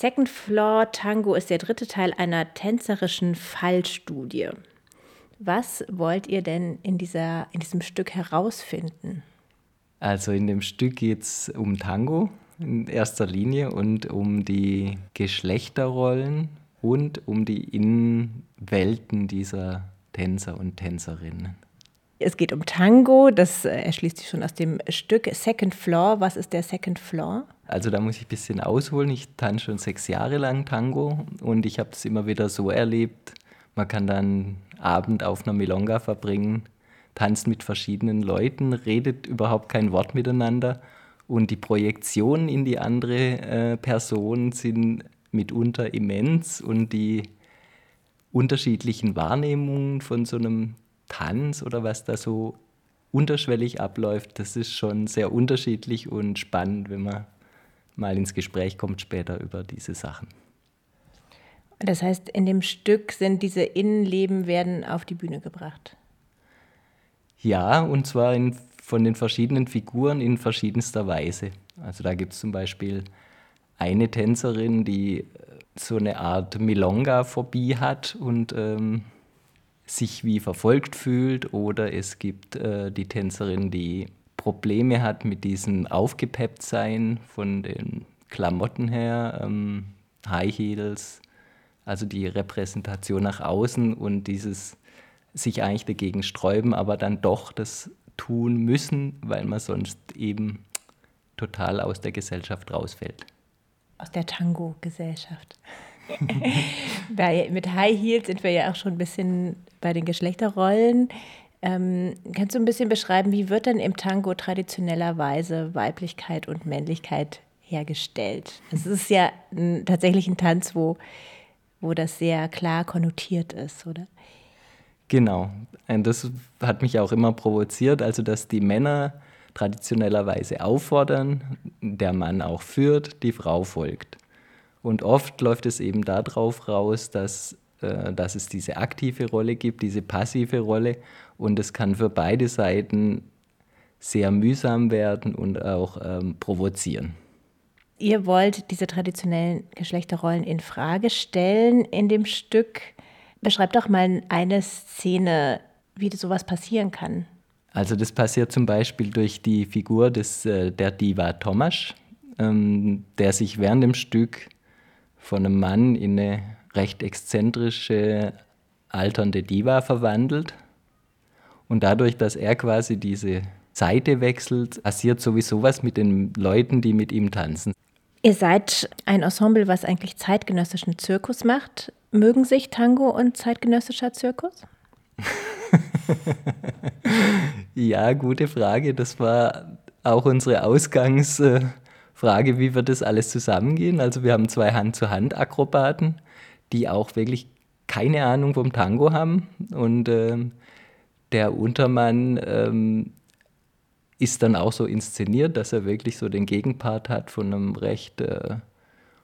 Second Floor Tango ist der dritte Teil einer tänzerischen Fallstudie. Was wollt ihr denn in, dieser, in diesem Stück herausfinden? Also in dem Stück geht es um Tango in erster Linie und um die Geschlechterrollen und um die Innenwelten dieser Tänzer und Tänzerinnen. Es geht um Tango, das äh, erschließt sich schon aus dem Stück Second Floor. Was ist der Second Floor? Also da muss ich ein bisschen ausholen. Ich tanze schon sechs Jahre lang Tango und ich habe es immer wieder so erlebt, man kann dann Abend auf einer Milonga verbringen, tanzt mit verschiedenen Leuten, redet überhaupt kein Wort miteinander und die Projektionen in die andere äh, Person sind mitunter immens und die unterschiedlichen Wahrnehmungen von so einem Tanz oder was da so unterschwellig abläuft, das ist schon sehr unterschiedlich und spannend, wenn man mal ins Gespräch kommt später über diese Sachen. Das heißt, in dem Stück sind diese Innenleben werden auf die Bühne gebracht. Ja, und zwar in, von den verschiedenen Figuren in verschiedenster Weise. Also da gibt es zum Beispiel eine Tänzerin, die so eine Art Milonga-Phobie hat und ähm, sich wie verfolgt fühlt oder es gibt äh, die Tänzerin, die Probleme hat mit diesem Aufgepepptsein von den Klamotten her, ähm, High Heels, also die Repräsentation nach außen und dieses sich eigentlich dagegen sträuben, aber dann doch das tun müssen, weil man sonst eben total aus der Gesellschaft rausfällt. Aus der Tango-Gesellschaft. mit High Heels sind wir ja auch schon ein bisschen bei den Geschlechterrollen. Ähm, kannst du ein bisschen beschreiben, wie wird denn im Tango traditionellerweise Weiblichkeit und Männlichkeit hergestellt? Es ist ja ein, tatsächlich ein Tanz, wo, wo das sehr klar konnotiert ist, oder? Genau. Und das hat mich auch immer provoziert, also dass die Männer traditionellerweise auffordern, der Mann auch führt, die Frau folgt. Und oft läuft es eben darauf raus, dass, dass es diese aktive Rolle gibt, diese passive Rolle. Und es kann für beide Seiten sehr mühsam werden und auch ähm, provozieren. Ihr wollt diese traditionellen Geschlechterrollen in Frage stellen in dem Stück. Beschreibt doch mal eine Szene, wie sowas passieren kann. Also das passiert zum Beispiel durch die Figur des, äh, der Diva Tomasz, ähm, der sich während dem Stück von einem Mann in eine recht exzentrische, alternde Diva verwandelt. Und dadurch, dass er quasi diese Seite wechselt, passiert sowieso was mit den Leuten, die mit ihm tanzen. Ihr seid ein Ensemble, was eigentlich zeitgenössischen Zirkus macht. Mögen sich Tango und zeitgenössischer Zirkus? ja, gute Frage. Das war auch unsere Ausgangs- Frage, wie wird das alles zusammengehen? Also wir haben zwei Hand-zu-Hand-Akrobaten, die auch wirklich keine Ahnung vom Tango haben. Und äh, der Untermann ähm, ist dann auch so inszeniert, dass er wirklich so den Gegenpart hat von einem recht äh,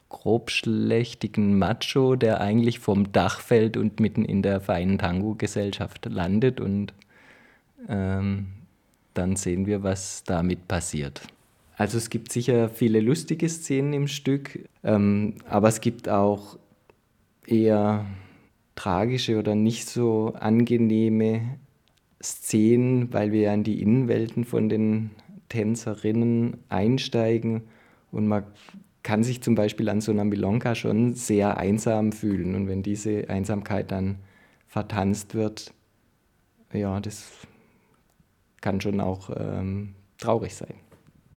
grobschlächtigen Macho, der eigentlich vom Dach fällt und mitten in der feinen Tango-Gesellschaft landet. Und ähm, dann sehen wir, was damit passiert. Also es gibt sicher viele lustige Szenen im Stück, ähm, aber es gibt auch eher tragische oder nicht so angenehme Szenen, weil wir ja in die Innenwelten von den Tänzerinnen einsteigen und man kann sich zum Beispiel an so einer Milonka schon sehr einsam fühlen und wenn diese Einsamkeit dann vertanzt wird, ja, das kann schon auch ähm, traurig sein.